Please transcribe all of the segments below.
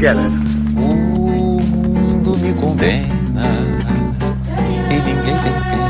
Keller. Né? O mundo me condena e ninguém tem pena.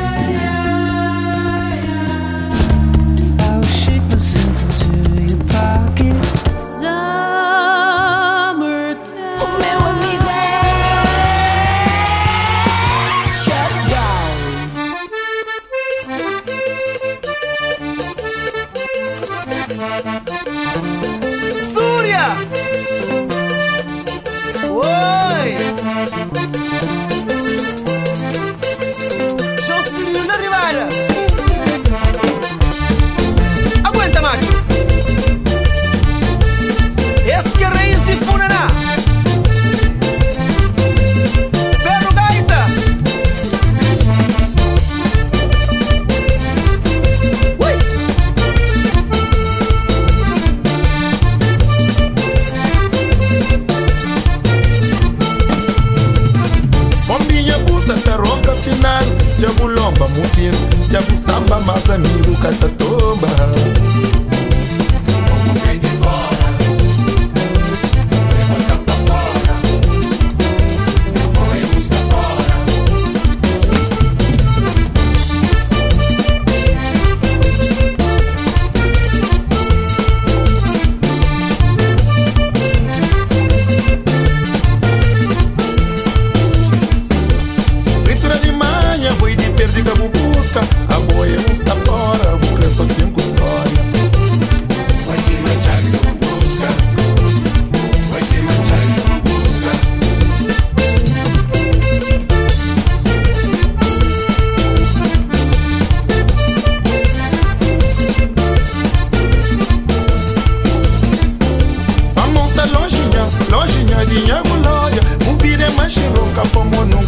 for more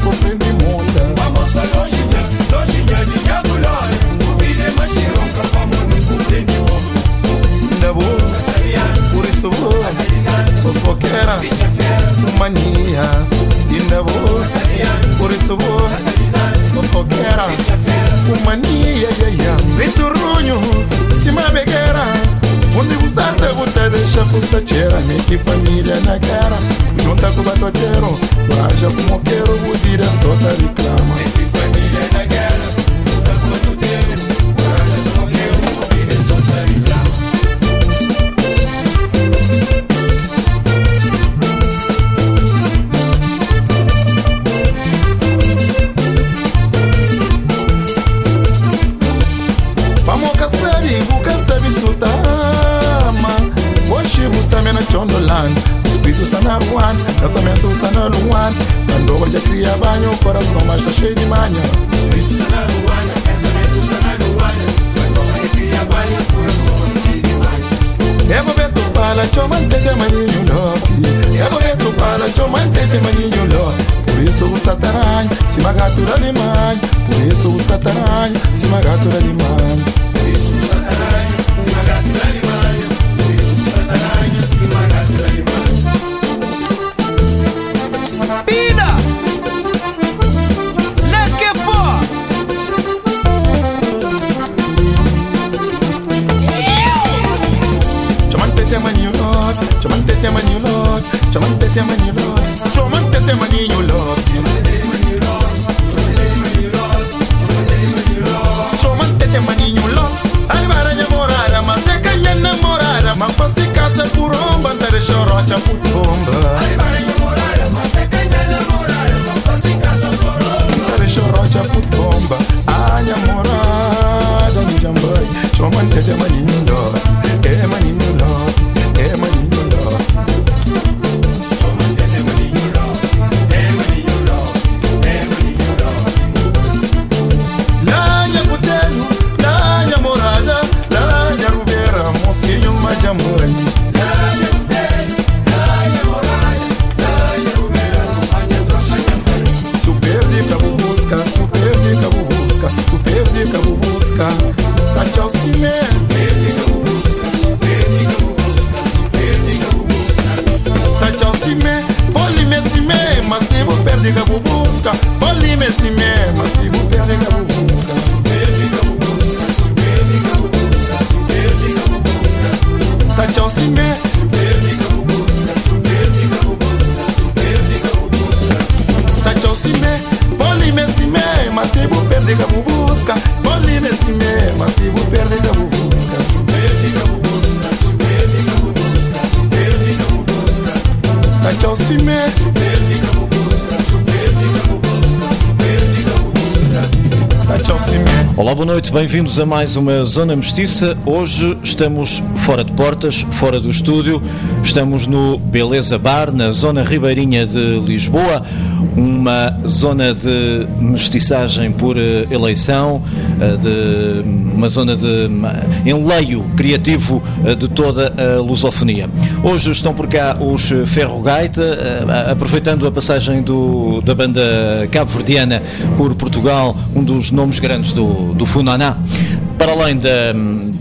simakatora nemhanya kuneso usataranya simakatora nemhanya bem-vindos a mais uma Zona Mestiça. Hoje estamos fora de portas, fora do estúdio, estamos no Beleza Bar, na zona ribeirinha de Lisboa, uma zona de mestiçagem por eh, eleição, eh, de uma zona de enleio criativo eh, de toda a lusofonia. Hoje estão por cá os Ferro Gaita, eh, aproveitando a passagem do- da banda cabo-verdiana por Portugal, um dos nomes grandes do, do Funaná. Para além da,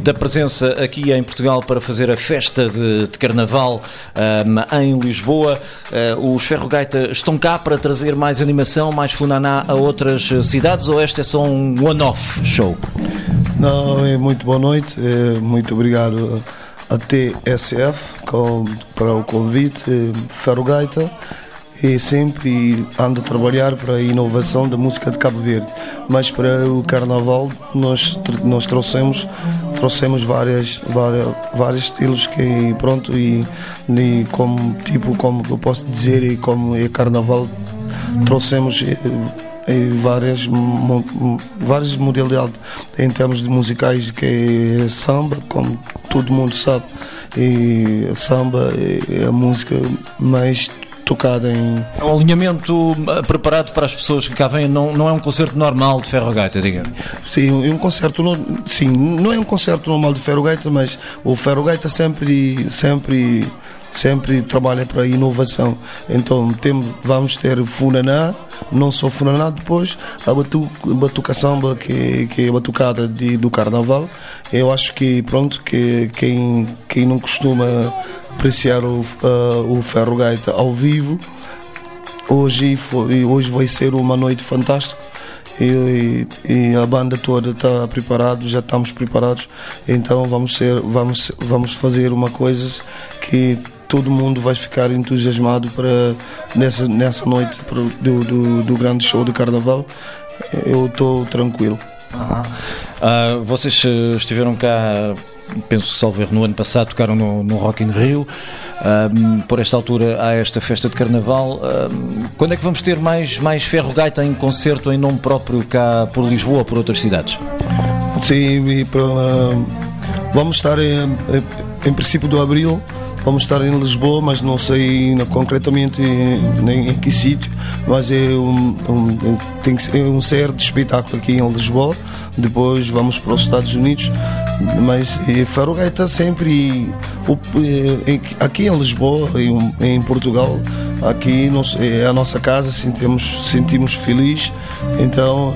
da presença aqui em Portugal para fazer a festa de, de Carnaval ahm, em Lisboa, eh, os Ferro Gaita estão cá para trazer mais animação, mais Funaná a outras eh, cidades ou este é só um one-off show? Não, é muito boa noite, é, muito obrigado a TSF com, para o convite, é, Ferro Gaita e sempre ando a trabalhar para a inovação da música de Cabo Verde. Mas para o Carnaval nós, nós trouxemos, trouxemos várias, várias, vários estilos que pronto e, e como tipo como eu posso dizer e como é Carnaval trouxemos eh, várias, várias modalidades em termos de musicais que é samba, como todo mundo sabe. E samba é a música mais tocada em. É um alinhamento eh, preparado para as pessoas que cá vêm, não, não é um concerto normal de Ferro Gaita, diga. Sim, é um concerto, no- sim, não é um concerto normal de Ferro Gaita, mas o Ferro Gaita sempre, sempre, sempre trabalha para a inovação. Então temos, vamos ter Funaná, não só Funaná, depois. A, batu, a batuca samba, que, que é a batucada de, do Carnaval. Eu acho que, pronto, que quem, quem não costuma apreciar o, ah, o Ferro Gaita ao vivo, hoje, foi, hoje vai ser uma noite fantástica. E, e a banda toda está preparada, já estamos preparados, então vamos, ser, vamos, vamos fazer uma coisa que todo mundo vai ficar entusiasmado para nessa, nessa noite pro- do, do, do grande show de carnaval. Eu estou tranquilo. Ah, vocês eh, estiveram cá, penso salvo no ano passado, tocaram no, no Rock in Rio. Ah, por esta altura há esta festa de carnaval. Ah, quando é que vamos ter mais, mais Ferro Gaita em concerto em nome próprio cá por Lisboa ou por outras cidades? Sim, e pela- vamos estar em, em princípio do abril, vamos estar em Lisboa, mas não sei concretamente nem em que sítio, mas é um, um- tem que ser é um certo espetáculo aqui em Lisboa, depois vamos para os Estados Unidos, mas Faro Gaita sempre eh, aqui em Lisboa, em, em Portugal, aqui é a nossa casa, sentimos, sentimos feliz, então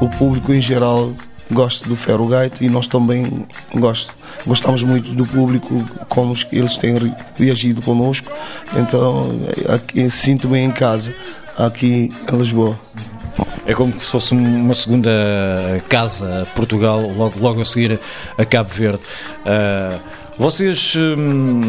o público em geral gosta do Ferro Gaita e nós também gost, gostamos muito do público, como eles têm re- reagido conosco. Então, sinto-me em casa, aqui em Lisboa. É como se fosse uma segunda casa, Portugal, logo, logo a seguir a Cabo Verde. Ah, vocês, hum,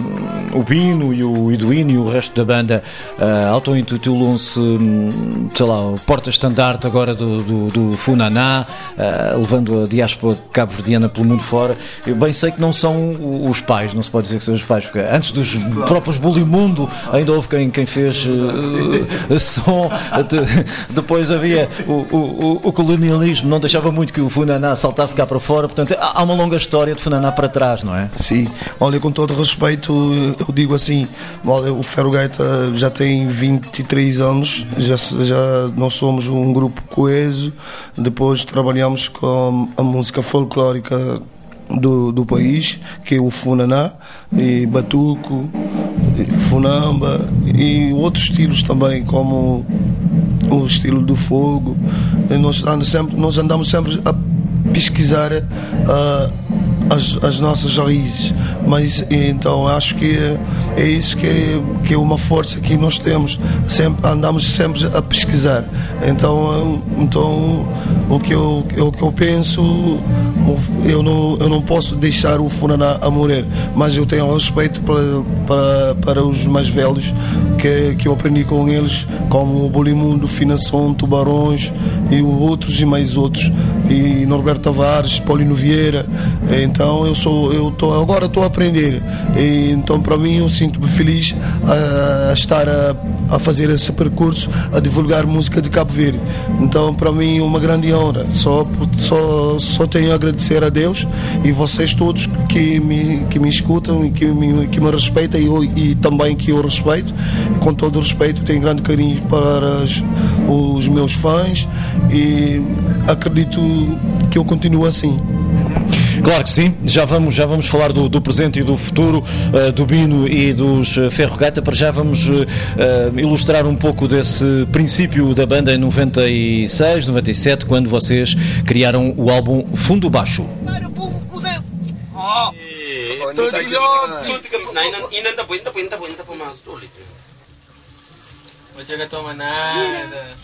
o Bino e o Eduino e o resto da banda, ah, auto-intitulam-se, hum, sei lá, o porta-estandarte agora do, do, do Funaná, ah, levando a diáspora cabo-verdiana pelo mundo fora. Eu bem sei que não são os pais, não se pode dizer que são os pais, porque antes dos próprios Bulimundo ainda houve quem, quem fez eh, som, de- depois havia o, o, o- colonialismo, não deixava muito que o Funaná saltasse cá para fora, portanto há uma longa história de Funaná para trás, não é? Sim, olha, com todo respeito, eu digo assim: olha, o Ferro Gaita já tem 23 anos, já, já nós somos um grupo coeso, depois trabalhamos com a música folclórica do, do país, que é o Funaná, e Batuco, e Funamba e outros estilos também, como o estilo do fogo. E nós, andamos sempre, nós andamos sempre a pesquisar ah, as, as nossas raízes. mas então acho que é isso que é, que é uma força que nós temos. Sempre, andamos sempre a pesquisar. Então, então o, que eu, o que eu penso, eu não, eu não posso deixar o Funaná a morrer, mas eu tenho respeito para, para, para os mais velhos que, que eu aprendi com eles, como o Bolimundo, Finação, Tubarões e outros e mais outros. E Norberto Tavares, Paulino Vieira. Então eu sou, eu tô, agora estou a aprender. E, então para mim eu sinto-me feliz a, a estar a, a, fazer esse percurso, a divulgar música de Cabo Verde. Então para mim uma grande honra. Só, só, só tenho a agradecer a Deus e vocês todos que me, que me escutam e que me, que me respeitam e, eu, e também que eu respeito. E, com todo respeito, tenho grande carinho para as, os meus fãs e acredito que eu continuo assim. Claro que sim, já vamos, já vamos falar do, do presente e do futuro uh, do Bino e dos uh, Ferro Gata. Para já vamos uh, ilustrar um pouco desse princípio da banda em 96, 97, quando vocês criaram o álbum Fundo Baixo. Você nada.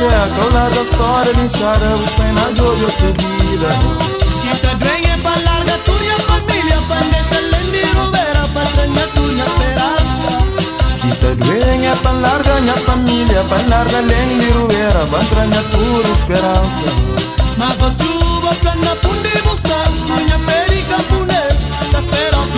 încearcă La răstoare din seară Uspena Giorgio te vira Chita drenge pa larga Turia familia Pandesa lendi rubera Patrenia tunia speranza Chita drenge pa larga Nia familia Pa larga lendi rubera Patrenia tunia speranza Ma so giubo Plana pundi bustan Nia ferica punes T'aspero che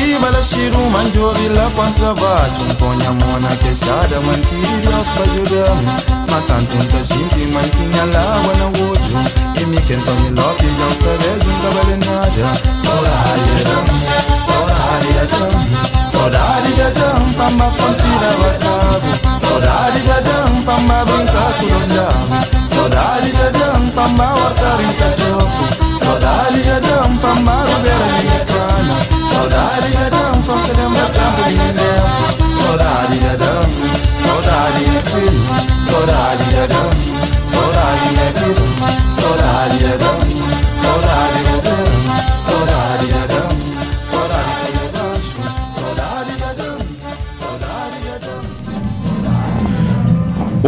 bala chiru, manjovi lá contra baixo Põe a mona queixada, mantive Deus pra ajudar-me Macanto um tachite, mantinha água no outro E me quentam Saudade dadang pambabang kakulondang Saudade dadang pambawartaring kajopo Saudade dadang pambaruberang inekana Saudade dadang pasadang batambang indefa Saudade dadang Saudade dadang Saudade dadang Saudade dadang Saudade dadang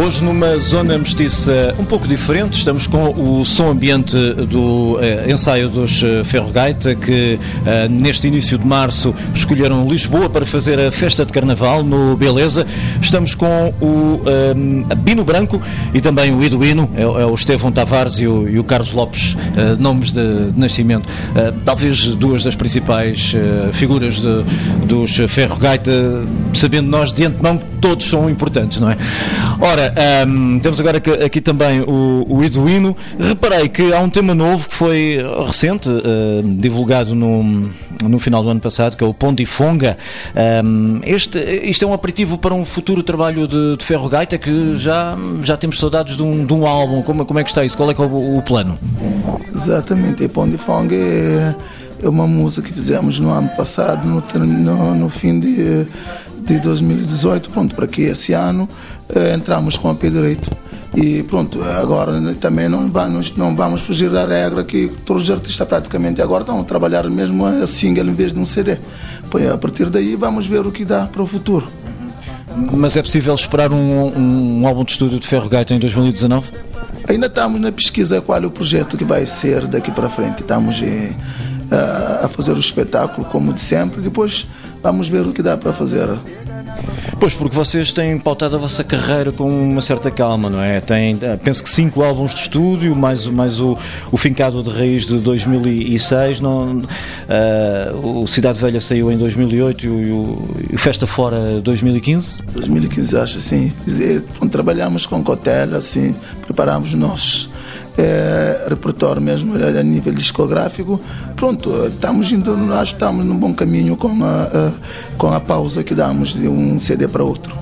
Hoje numa zona mestiça um pouco diferente, estamos com o som ambiente do eh, ensaio dos eh, Ferrogaita que eh, neste início de março escolheram Lisboa para fazer a festa de Carnaval no Beleza. Estamos com o eh, Bino Branco e também o Iduino, é, é o Estevão Tavares e o, e o Carlos Lopes, eh, nomes de, de nascimento. Eh, talvez duas das principais figuras de- dos Ferrogaita, sabendo nós de antemão que todos são importantes, não é? Ora, ahm, temos agora aqui, também o, o Eduino. Reparei que há um tema novo que foi recente, ahm, divulgado no, no final do ano passado, que é o Pontifonga. Ahm, este, isto é um aperitivo para um futuro trabalho de, de Ferro Gaita que já, já temos saudades de um, de um álbum. Como, como é que está isso? Qual é, é o, o plano? Exatamente, Fong é, é uma música que fizemos no ano passado, no, no, no fim de, de 2018, pronto, para que esse ano eh, entramos com o pé direito. E pronto, agora né, também não vamos, não vamos fugir da regra que todos os artistas praticamente agora estão a trabalhar mesmo a single em vez de um CD. Pois, a partir daí vamos ver o que dá para o futuro. Mas é possível esperar um, um álbum de estúdio de Ferro Gaita em 2019? Ainda estamos na pesquisa qual é o projeto que vai ser daqui para frente. Estamos eh, a- a fazer o espetáculo como de sempre, depois vamos ver o que dá para fazer. Pois, porque vocês têm pautado a vossa carreira com uma certa calma, não é? Tem, eh, penso que cinco álbuns de estúdio, mais, mais o, o Fincado de Raiz de 2006, não, eh, o Cidade Velha saiu em 2008 e o, e o- Festa Fora 2015. 2015, acho assim. Quer dizer, trabalhamos com cotela, assim, preparamos o eh, repertório mesmo a, a nível discográfico. Pronto, eh, estamos indo, acho que estamos num bom caminho com a, a- com a pausa que damos de um CD para outro.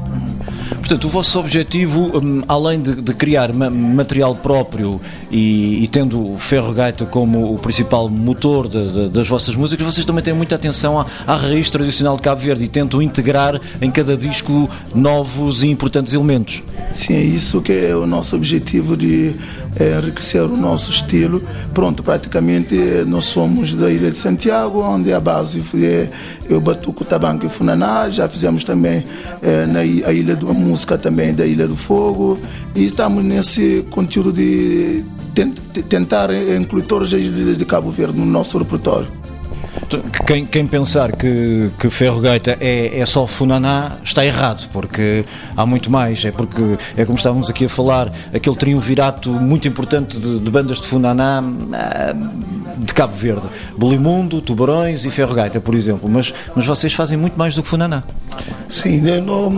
Portanto, o vosso objetivo, hum, além de, de criar ma- material próprio e, e tendo o Ferro Gaita como o principal motor de- de- das vossas músicas, vocês também têm muita atenção à, à raiz tradicional de Cabo Verde e tentam integrar em cada disco novos e importantes elementos. Sim, é isso que é o nosso objetivo de enriquecer o nosso estilo. Pronto, praticamente eh, nós somos da Ilha de Santiago, onde a base é, é o Batuco Tabanco e Funaná. Já fizemos também eh, na a Ilha da Música também da Ilha do Fogo. E estamos nesse conteúdo de tent- tentar eh, incluir todas as ilhas de Cabo Verde no nosso repertório. Que Quem, quem pensar que, que Ferro Gaita é, é só Funaná está errado, porque há muito mais. É porque, é como estávamos aqui a falar, aquele triunvirato muito importante de, de bandas de Funaná ah, de Cabo Verde: Bolimundo, Tubarões e Ferro Gaita, por exemplo. Mas, mas vocês fazem muito mais do que Funaná. Sim, né, não,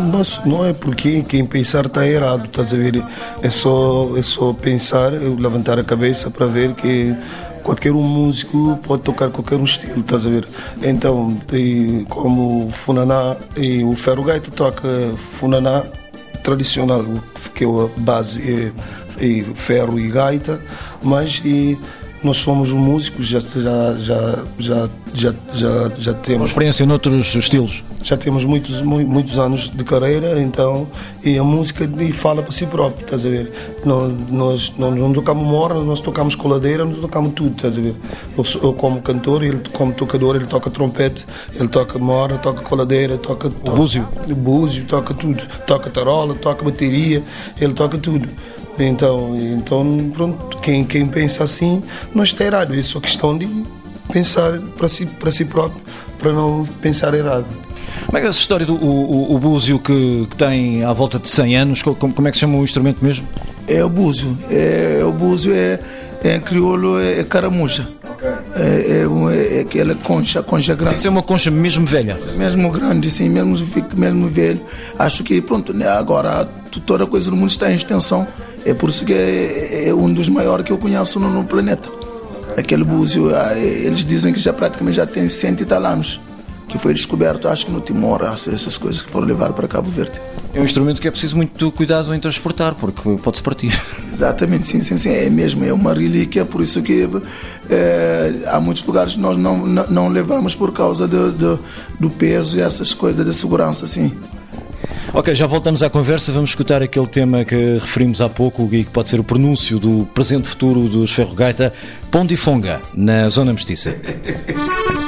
não é porque quem pensar está errado, estás a ver? É só, é só pensar, levantar a cabeça para ver que qualquer um músico pode tocar qualquer um estilo, estás a ver? Então, e como o Funaná e o Ferro Gaita toca Funaná tradicional, que é a base é, é ferro e gaita, mas e nós somos músicos, já, já, já, já, já, já, já temos experiência noutros estilos. já temos muitos, mu- muitos anos de carreira, então, e a música fala para si próprio, estás a ver? Nós, nós, nós não tocamos morna, nós tocamos coladeira, nós tocamos tudo, estás a ver? Eu, eu como cantor, ele como tocador, ele toca trompete, ele toca morna, toca coladeira, toca... toca búzio. búzio, toca tudo. Toca tarola, toca bateria, ele toca tudo. Então, então pronto, quem, quem pensa assim não está errado. É só questão de pensar para si, para si próprio, para não pensar errado. Como é que é essa história do o, o, o búzio que, que tem à volta de 100 anos, co- como, como é que se chama o instrumento mesmo? É o búzio. É, o búzio é, é em crioulo é, é caramuja. É, é, um- é aquela concha, concha Tem grande. que ser uma concha mesmo velha. Mesmo grande, sim, mesmo, mesmo velho. Acho que, pronto, né, agora toda coisa no mundo está em extensão. É por isso que é, é um dos maiores que eu conheço no, no planeta. Aquele búzio, ah, é- eles dizem que já praticamente já tem 100 e tal anos. Que foi descoberto, acho que no Timor, essas coisas que foram levadas para Cabo Verde. É um instrumento que é preciso muito cuidado em transportar, porque pode-se partir. Exatamente, sim, sim, sim, é mesmo, é uma relíquia, por isso que eh, há muitos lugares que nós não, não, não levamos por causa do, do, do peso e essas coisas de segurança, sim. Ok, já voltamos à conversa. Vamos escutar aquele tema que referimos há pouco e que pode ser o pronúncio do presente futuro dos Ferro Gaita, Pondifonga, na Zona Mestiça.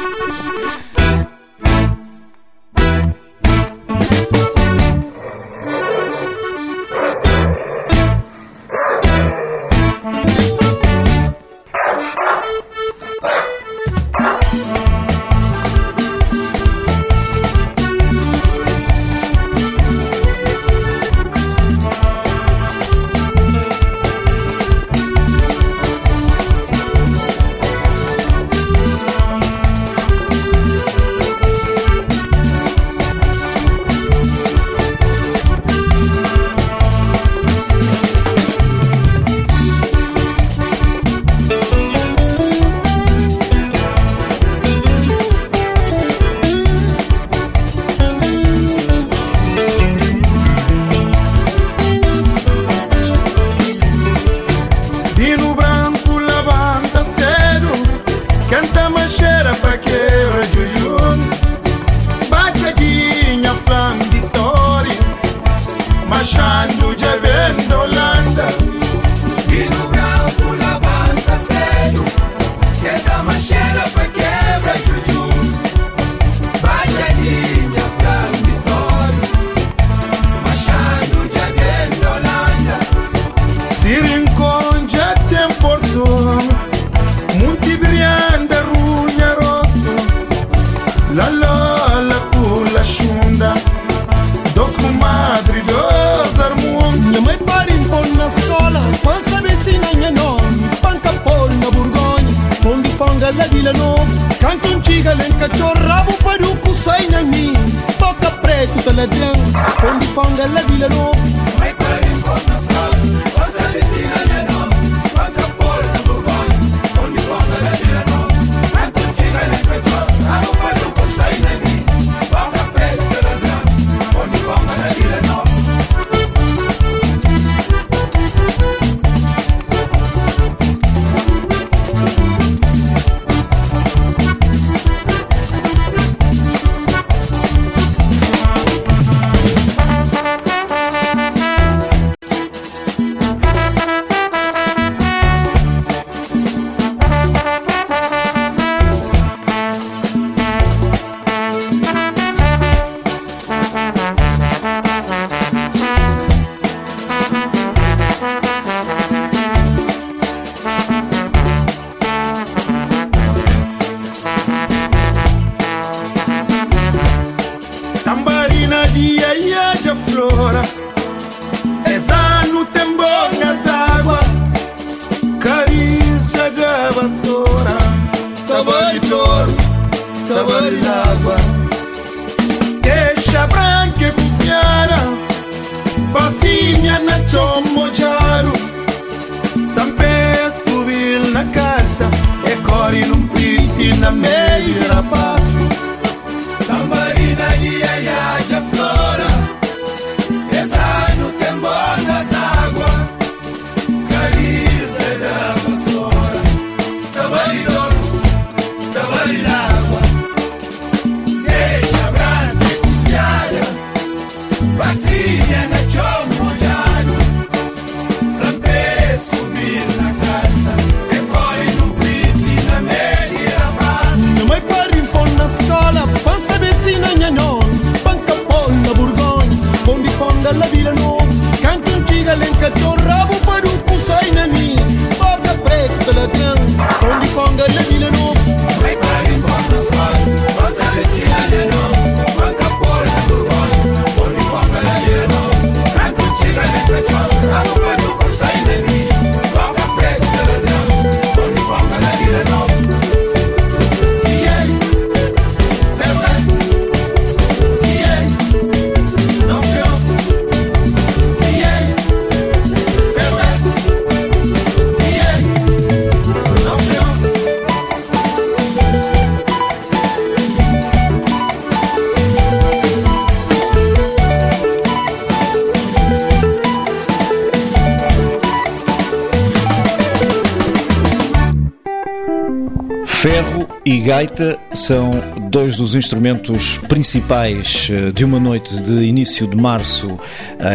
gaita são dois dos instrumentos principais eh, de uma noite de início de março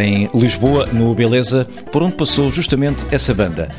em Lisboa, no Beleza, por onde passou justamente essa banda.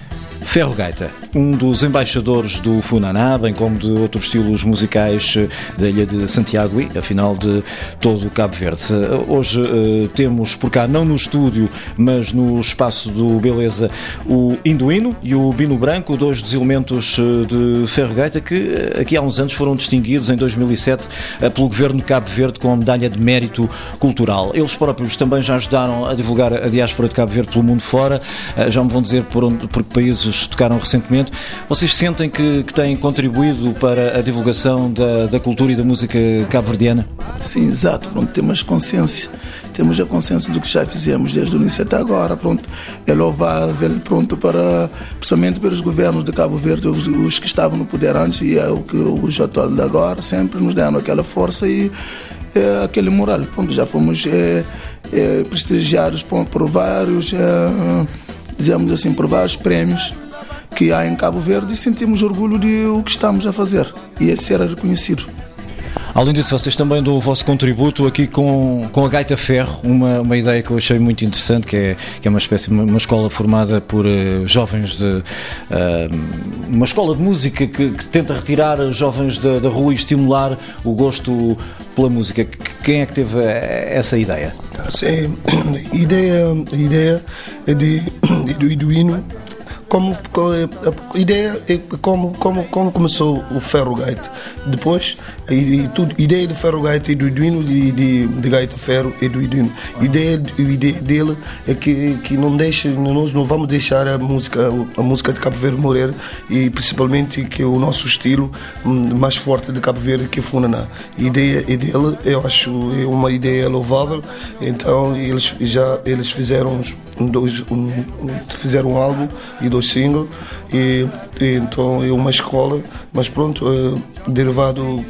Ferro Gaita, um dos embaixadores do Funaná, bem como de outros estilos musicais eh, da ilha de Santiago e, afinal, de todo o Cabo Verde. Eh, Hoje eh, temos por cá, não no estúdio, mas no espaço do Beleza, o Induíno e o Bino Branco, dois dos elementos de Ferro Gaita que aqui há uns anos foram distinguidos em 2007 eh, pelo Governo de Cabo Verde com a Medalha de Mérito Cultural. Eles próprios também já ajudaram a divulgar a diáspora de Cabo Verde pelo mundo fora, já me vão dizer por, onde, por que países tocaram recentemente. Vocês sentem que, que têm contribuído para a divulgação da, da cultura e da música cabo-verdiana? Sim, exato. Pronto, temos consciência. Temos a consciência do que já fizemos desde o início até agora. Pronto, é louvável, pronto, para, principalmente pelos governos de Cabo Verde, os, os que estavam no poder antes e é o que os atuais de agora, sempre nos deram aquela força e é, aquele moral. Pronto, já fomos é, é, prestigiados por, por vários, é, assim, por vários prêmios que há em Cabo Verde e sentimos orgulho de o que estamos a fazer e esse era reconhecido. Além disso, vocês também dão o vosso contributo aqui com, com a Gaita Ferro, uma, uma ideia que eu achei muito interessante, que é, que é uma espécie de uma, escola formada por eh, jovens de. eh, uma escola de música que, que tenta retirar jovens da, da rua e estimular o gosto pela música. Que- Quem é que teve essa ideia? Sim, a ideia, a ideia é de, do. Como, ideia é como, como, como começou o Ferro Gaita. Depois, a ide- tudo, ideia do Ferro Gaita e do Iduino e de, de Gaita Ferro e do Iduino. A ideia, ideia dele é que, que não deixa, nós não vamos deixar a música, a música de Cabo Verde morrer e principalmente que o nosso estilo hum, mais forte de Cabo Verde que é Funaná. A ideia é dele, eu acho é uma ideia louvável. Então eles já eles fizeram dois, um, fizeram um álbum e dois singles e, e então é uma escola, mas pronto, é, derivado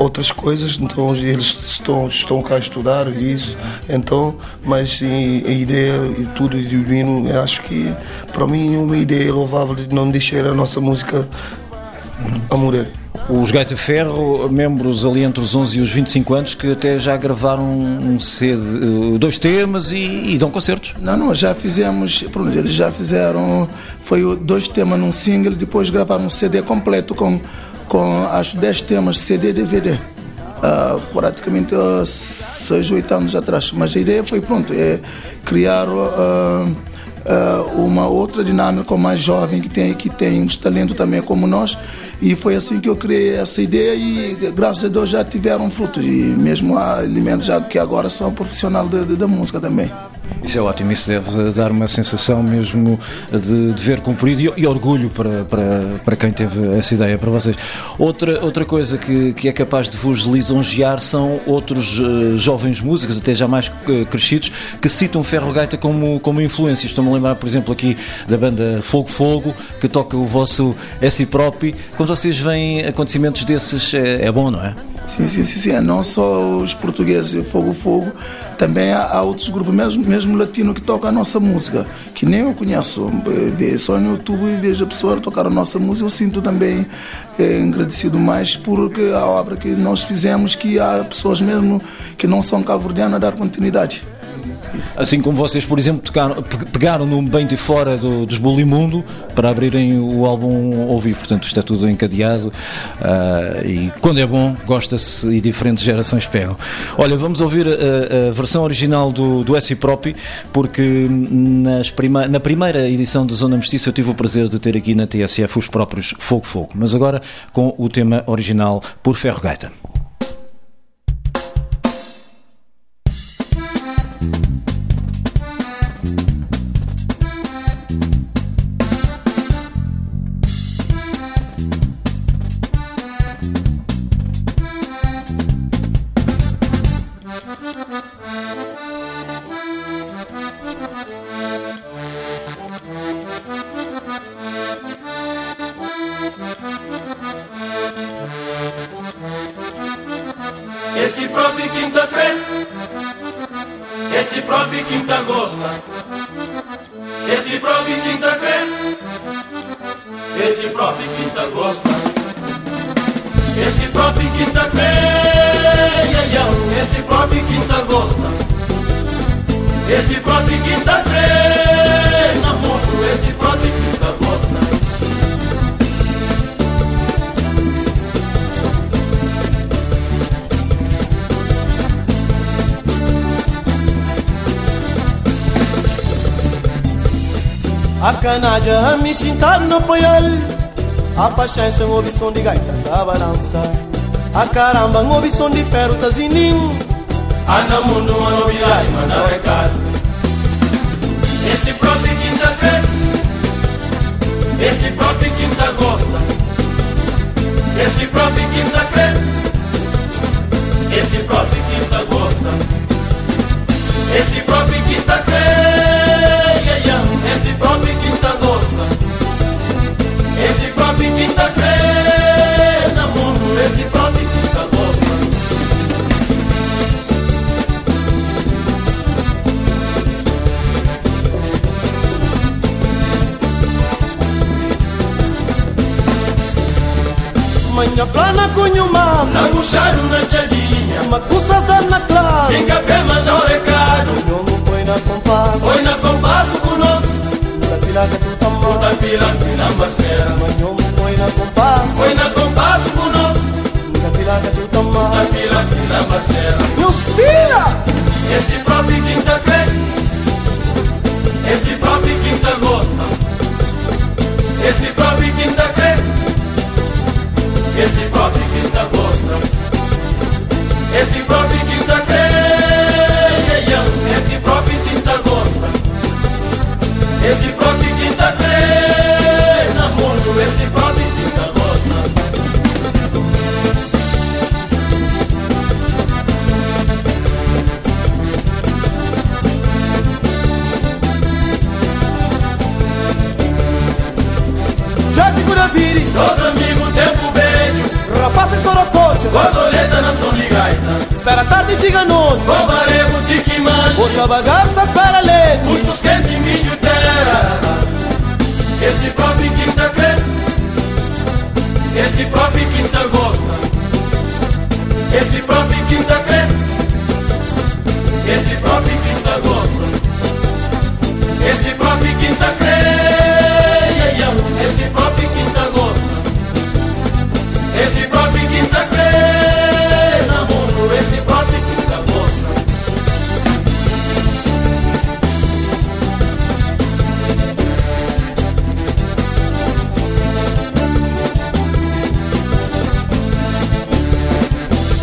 outras coisas, então eles estão, estão cá a estudar isso, então, mas e, a ideia e tudo de eu acho que para mim é uma ideia louvável de não deixar a nossa música a morrer. Os Gaita Ferro, membros ali entre os 11 e os 25 anos, que até já gravaram um CD, eh, dois temas e, e dão concertos. Não, não, já fizemos, pronto, eles já fizeram, foi dois temas num single, depois gravaram um CD completo com, com acho 10 temas, CD e DVD. Ah, praticamente há 6, 8 anos atrás. Mas a ideia foi, pronto, é criar ah, ah, uma outra dinâmica mais jovem que tem, que tem uns talentos também como nós. E foi assim que eu criei essa ideia e graças a Deus já tiveram frutos. E mesmo há elementos já que agora são profissional da música também. Isso é ótimo, isso deve dar uma sensação mesmo de dever cumprido e, e orgulho para, para, para quem teve essa ideia, para vocês. Outra, outra coisa que, que é capaz de vos lisonjear são outros eh, jovens músicos, até já mais eh, crescidos, que citam Ferro Gaita como, como influência. Estou-me a lembrar, por exemplo, aqui da banda Fogo Fogo, que toca o vosso S Prop. Quando vocês veem acontecimentos desses, é, é bom, não é? Sim, sim, sim, sim. Não só os portugueses, Fogo Fogo, também há, há outros grupos, mesmo, mesmo latino, que tocam a nossa música, que nem eu conheço. Só no YouTube e vejo a pessoa tocar a nossa música, eu sinto também eh, agradecido mais porque a obra que nós fizemos, que há pessoas mesmo que não são cabo-verdianas a dar continuidade. Assim como vocês, por exemplo, tocaram, pe- pegaram no Bem de Fora do, dos para abrirem o álbum ao vivo. Portanto, isto é tudo encadeado ah, e quando é bom, gosta-se e diferentes gerações pegam. Olha, vamos ouvir a, a versão original do, do S Propi, porque nas prima, na primeira edição de Zona Mestiça eu tive o prazer de ter aqui na TSF os próprios Fogo Fogo, mas agora com o tema original por Ferro Gaita. No poial A paciência um som de gaita da balança. A caramba um som de ferro tá zininho Ana mundo uma novidade, manda recado Esse próprio quinta crê Esse próprio quinta gosta. Esse próprio quinta crê Esse próprio quinta gosta. Esse próprio quinta crê Esse próprio quinta crê Na mundo, esse quinta gosta Manhã plana cunho mam Nagucharam na tchadinha. Macusas da na clara. Quem capé mandou recado. Não põe na compasso. Foi na compasso conosco. Da pilaca tu tamar Da pilanca na marcera Manhã põe na compasso. Foi na compasso conosco Da pilaca tu tamar Da pilanca na marcera Meus filha Esse próprio quinta crê. Esse próprio quinta gosta. Esse próprio quinta crê. Esse próprio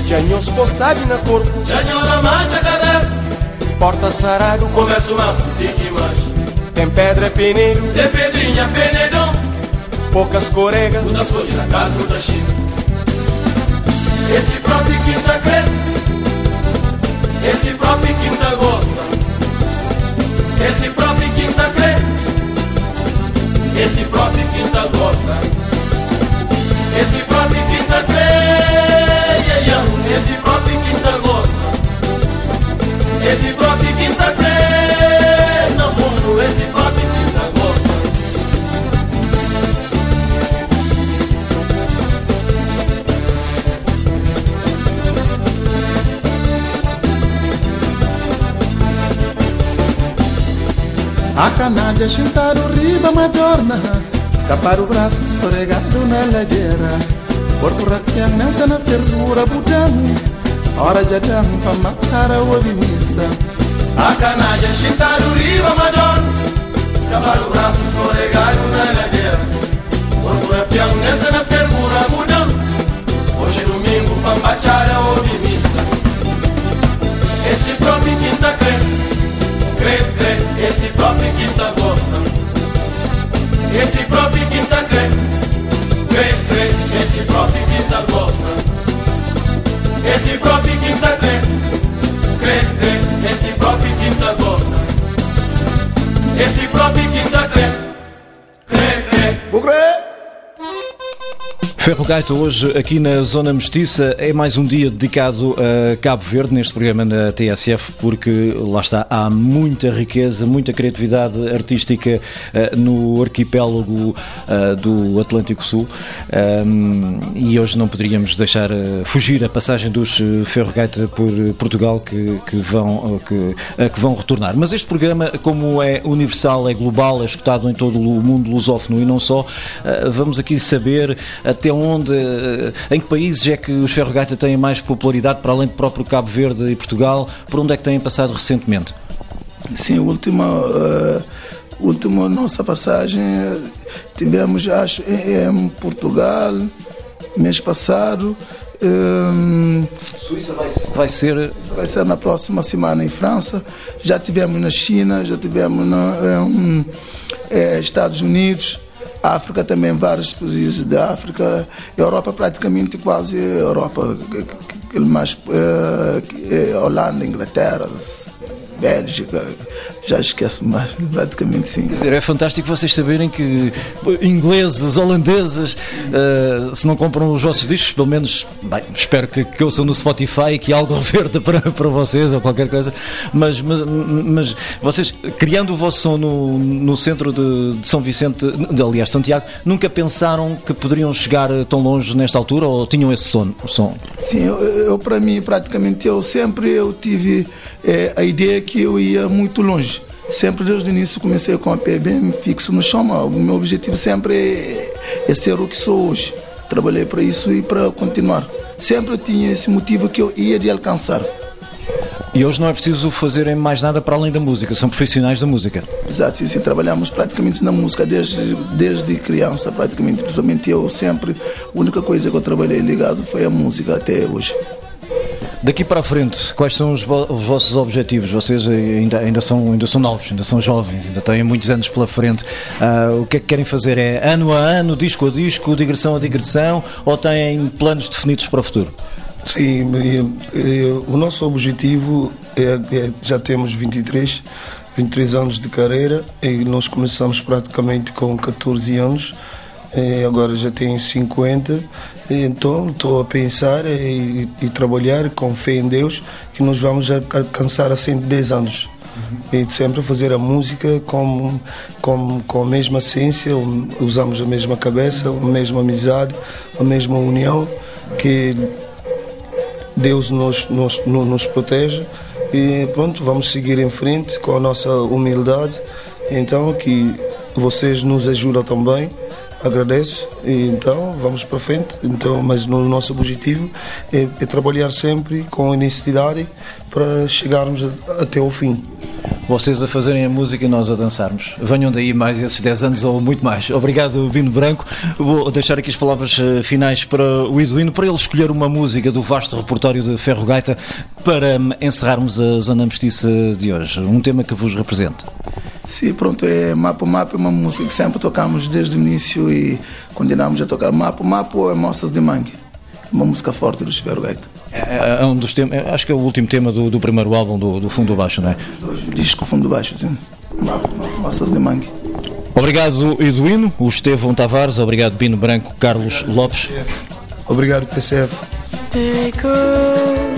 Janhos possado na corpo Janhola mancha a cabeça. Porta sarado Comércio manso, tique manche Tem pedra peneiro. Tem pedrinha, penedão. Poucas coregas. Tudo as cores da carne da China Esse próprio quinta crê. Esse próprio quinta gosta. Esse próprio quinta crê. Esse próprio quinta gosta. Esse próprio esse próprio quinta tá gosta. Esse próprio quinta treina tá mundo Esse próprio quinta tá gosta. A canalha é chutar o riba madorna. Escapar o braço escorregado na ladeira Corpo rapião nessa na fervura budão Hora a A canalha chitar o riba madorna Escapar o braço escorregado na ladeira Corpo rapião nessa na fervura budão Hoje domingo pra matar Gaita hoje aqui na Zona Mestiça é mais um dia dedicado a Cabo Verde neste programa na TSF porque lá está, há muita riqueza, muita criatividade artística uh, no arquipélago uh, do Atlântico Sul um, e hoje não poderíamos deixar uh, fugir a passagem dos Ferro Gaita por Portugal que, que vão, que, que vão retornar. Mas este programa, como é universal, é global, é escutado em todo o mundo lusófono e não só, vamos aqui saber até onde, eh, em que países é que os ferrogata têm mais popularidade, para além do próprio Cabo Verde e Portugal, por onde é que têm passado recentemente? Sim, a última, uh, última nossa passagem tivemos, acho, em, Portugal, mês passado. Um, Suíça vai, vai, ser. Vai ser na próxima semana em França. Já tivemos na China, já tivemos nos é, Estados Unidos. África também, vários países da África. Europa praticamente quase Europa, mais é, Holanda, Inglaterra, Bélgica, já esqueço mais, praticamente sim. Quer dizer, é fantástico vocês saberem que ingleses, holandeses, uh, se não compram os vossos discos, pelo menos, bem, espero que, que ouçam no Spotify e que algo reverta para, para vocês ou qualquer coisa, mas, mas, mas vocês, criando o vosso som no, no centro de, de São Vicente, de, aliás, Santiago, nunca pensaram que poderiam chegar tão longe nesta altura ou tinham esse som? som? Sim, eu, eu para mim, praticamente, eu sempre eu tive é, a ideia que eu ia muito longe. Sempre desde o início comecei com a PBM fixo no chão. O meu objetivo sempre é, é ser o que sou hoje. Trabalhei para isso e para continuar. Sempre tinha esse motivo que eu ia de alcançar. E hoje não é preciso fazerem mais nada para além da música, são profissionais da música. Exato, sim, sim, trabalhamos praticamente na música desde, desde criança, praticamente. Principalmente eu sempre, a única coisa que eu trabalhei ligado foi a música até hoje. Daqui para a frente, quais são os, os, vossos objetivos? Vocês ainda, ainda, são, ainda são novos, ainda são jovens, ainda têm muitos anos pela frente. Uh, o que é que querem fazer? É ano a ano, disco a disco, digressão a digressão ou têm planos definidos para o futuro? Sim, o nosso objetivo é, é, já temos 23, 23 anos de carreira e nós começamos praticamente com 14 anos agora já tenho 50 então estou a pensar e, e, trabalhar com fé em Deus que nós vamos alcançar a 110 anos. Uhum. E sempre fazer a música com, com, com a mesma ciência, usamos a mesma cabeça, a mesma amizade, a mesma união, que Deus nos, nos, nos protege. E pronto, vamos seguir em frente com a nossa humildade. Então, que vocês nos ajudam também agradeço e então vamos para frente. Então, mas no nosso objetivo é, é trabalhar sempre com honestidade para chegarmos a, até o fim. Vocês a fazerem a música e nós a dançarmos. Venham daí mais esses 10 anos ou muito mais. Obrigado, Bino Branco. Vou deixar aqui as palavras eh, finais para o Eduino, para ele escolher uma música do vasto repertório de Ferro Gaita para hum, encerrarmos a Zona Mestiça de hoje. Um tema que vos represente. Sim, pronto, é Mapo Mapo é uma música que sempre tocamos desde o início e continuamos a tocar. Mapo Mapo é Moças de Mangue, uma música forte do Espero Gaita. É, é, é, um dos temas, acho que é o último tema do, do primeiro álbum do, do Fundo Baixo, não é? Disco Fundo Baixo, sim. Mapo Mapo, Moças de Mangue. Obrigado, Eduino, o Estevão Tavares, obrigado, Bino Branco, Carlos Lopes. Obrigado, TCF. There it goes.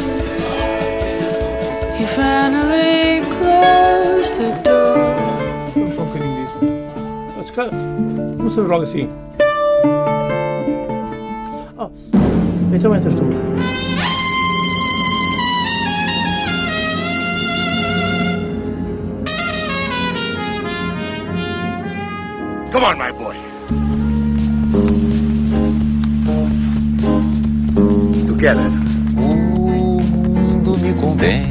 He finally closed the door sabe? Começamos logo assim. Oh, então entras tu. Come on, my boy. Together. O mundo me convém.